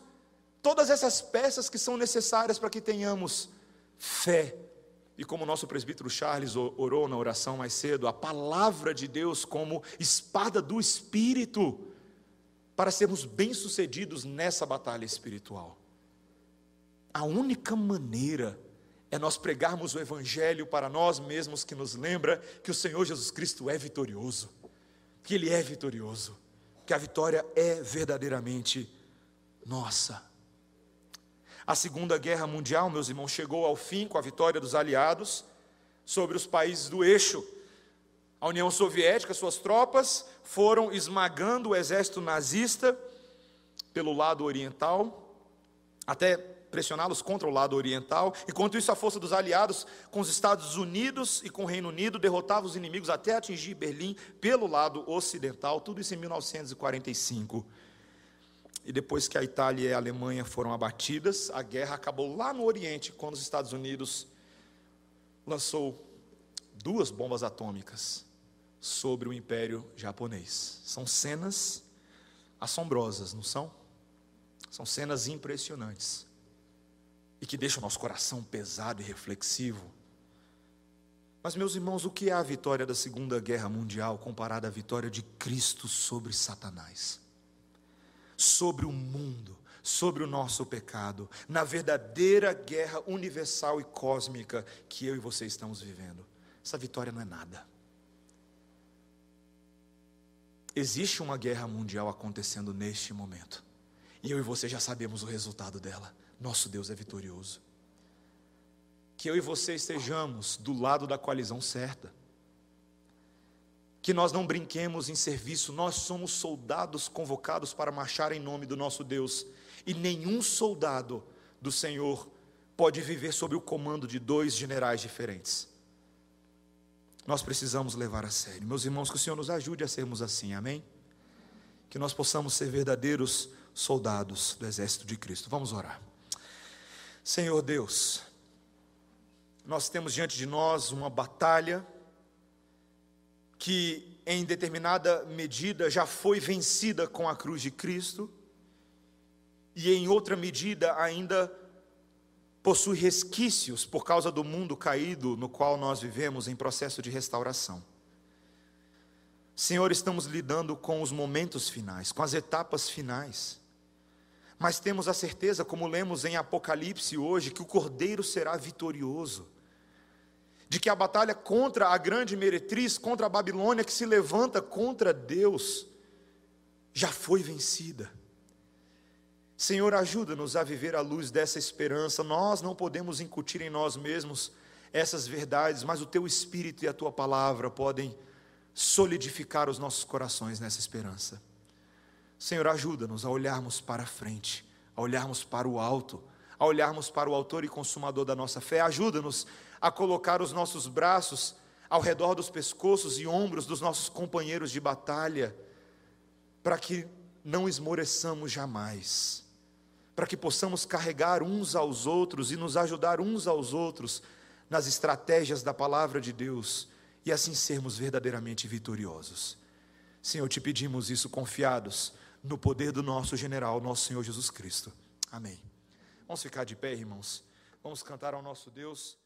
todas essas peças que são necessárias para que tenhamos fé. E como o nosso presbítero Charles orou na oração mais cedo, a palavra de Deus como espada do Espírito, para sermos bem-sucedidos nessa batalha espiritual. A única maneira é nós pregarmos o Evangelho para nós mesmos, que nos lembra que o Senhor Jesus Cristo é vitorioso, que Ele é vitorioso, que a vitória é verdadeiramente nossa. A Segunda Guerra Mundial, meus irmãos, chegou ao fim com a vitória dos aliados sobre os países do eixo. A União Soviética, suas tropas foram esmagando o exército nazista pelo lado oriental, até pressioná-los contra o lado oriental. Enquanto isso, a força dos aliados com os Estados Unidos e com o Reino Unido derrotava os inimigos até atingir Berlim pelo lado ocidental, tudo isso em 1945. E depois que a Itália e a Alemanha foram abatidas, a guerra acabou lá no Oriente, quando os Estados Unidos lançou duas bombas atômicas sobre o Império Japonês. São cenas assombrosas, não são? São cenas impressionantes e que deixam nosso coração pesado e reflexivo. Mas, meus irmãos, o que é a vitória da Segunda Guerra Mundial comparada à vitória de Cristo sobre Satanás? Sobre o mundo, sobre o nosso pecado, na verdadeira guerra universal e cósmica que eu e você estamos vivendo. Essa vitória não é nada. Existe uma guerra mundial acontecendo neste momento. E eu e você já sabemos o resultado dela. Nosso Deus é vitorioso. Que eu e você estejamos do lado da coalizão certa. Que nós não brinquemos em serviço, nós somos soldados convocados para marchar em nome do nosso Deus. E nenhum soldado do Senhor pode viver sob o comando de dois generais diferentes. Nós precisamos levar a sério. Meus irmãos, que o Senhor nos ajude a sermos assim, amém? Que nós possamos ser verdadeiros soldados do exército de Cristo. Vamos orar. Senhor Deus, nós temos diante de nós uma batalha que, em determinada medida, já foi vencida com a cruz de Cristo, e em outra medida ainda possui resquícios por causa do mundo caído no qual nós vivemos em processo de restauração. Senhor, estamos lidando com os momentos finais, com as etapas finais. Mas temos a certeza, como lemos em Apocalipse hoje, que o Cordeiro será vitorioso. De que a batalha contra a grande meretriz, contra a Babilônia que se levanta contra Deus, já foi vencida. Senhor, ajuda-nos a viver à luz dessa esperança. Nós não podemos incutir em nós mesmos essas verdades, mas o teu espírito e a tua palavra podem solidificar os nossos corações nessa esperança. Senhor, ajuda-nos a olharmos para frente, a olharmos para o alto, a olharmos para o autor e consumador da nossa fé. Ajuda-nos a colocar os nossos braços ao redor dos pescoços e ombros dos nossos companheiros de batalha, para que não esmoreçamos jamais para que possamos carregar uns aos outros e nos ajudar uns aos outros nas estratégias da palavra de Deus e assim sermos verdadeiramente vitoriosos. Senhor, te pedimos isso confiados no poder do nosso general, nosso Senhor Jesus Cristo. Amém. Vamos ficar de pé, irmãos. Vamos cantar ao nosso Deus.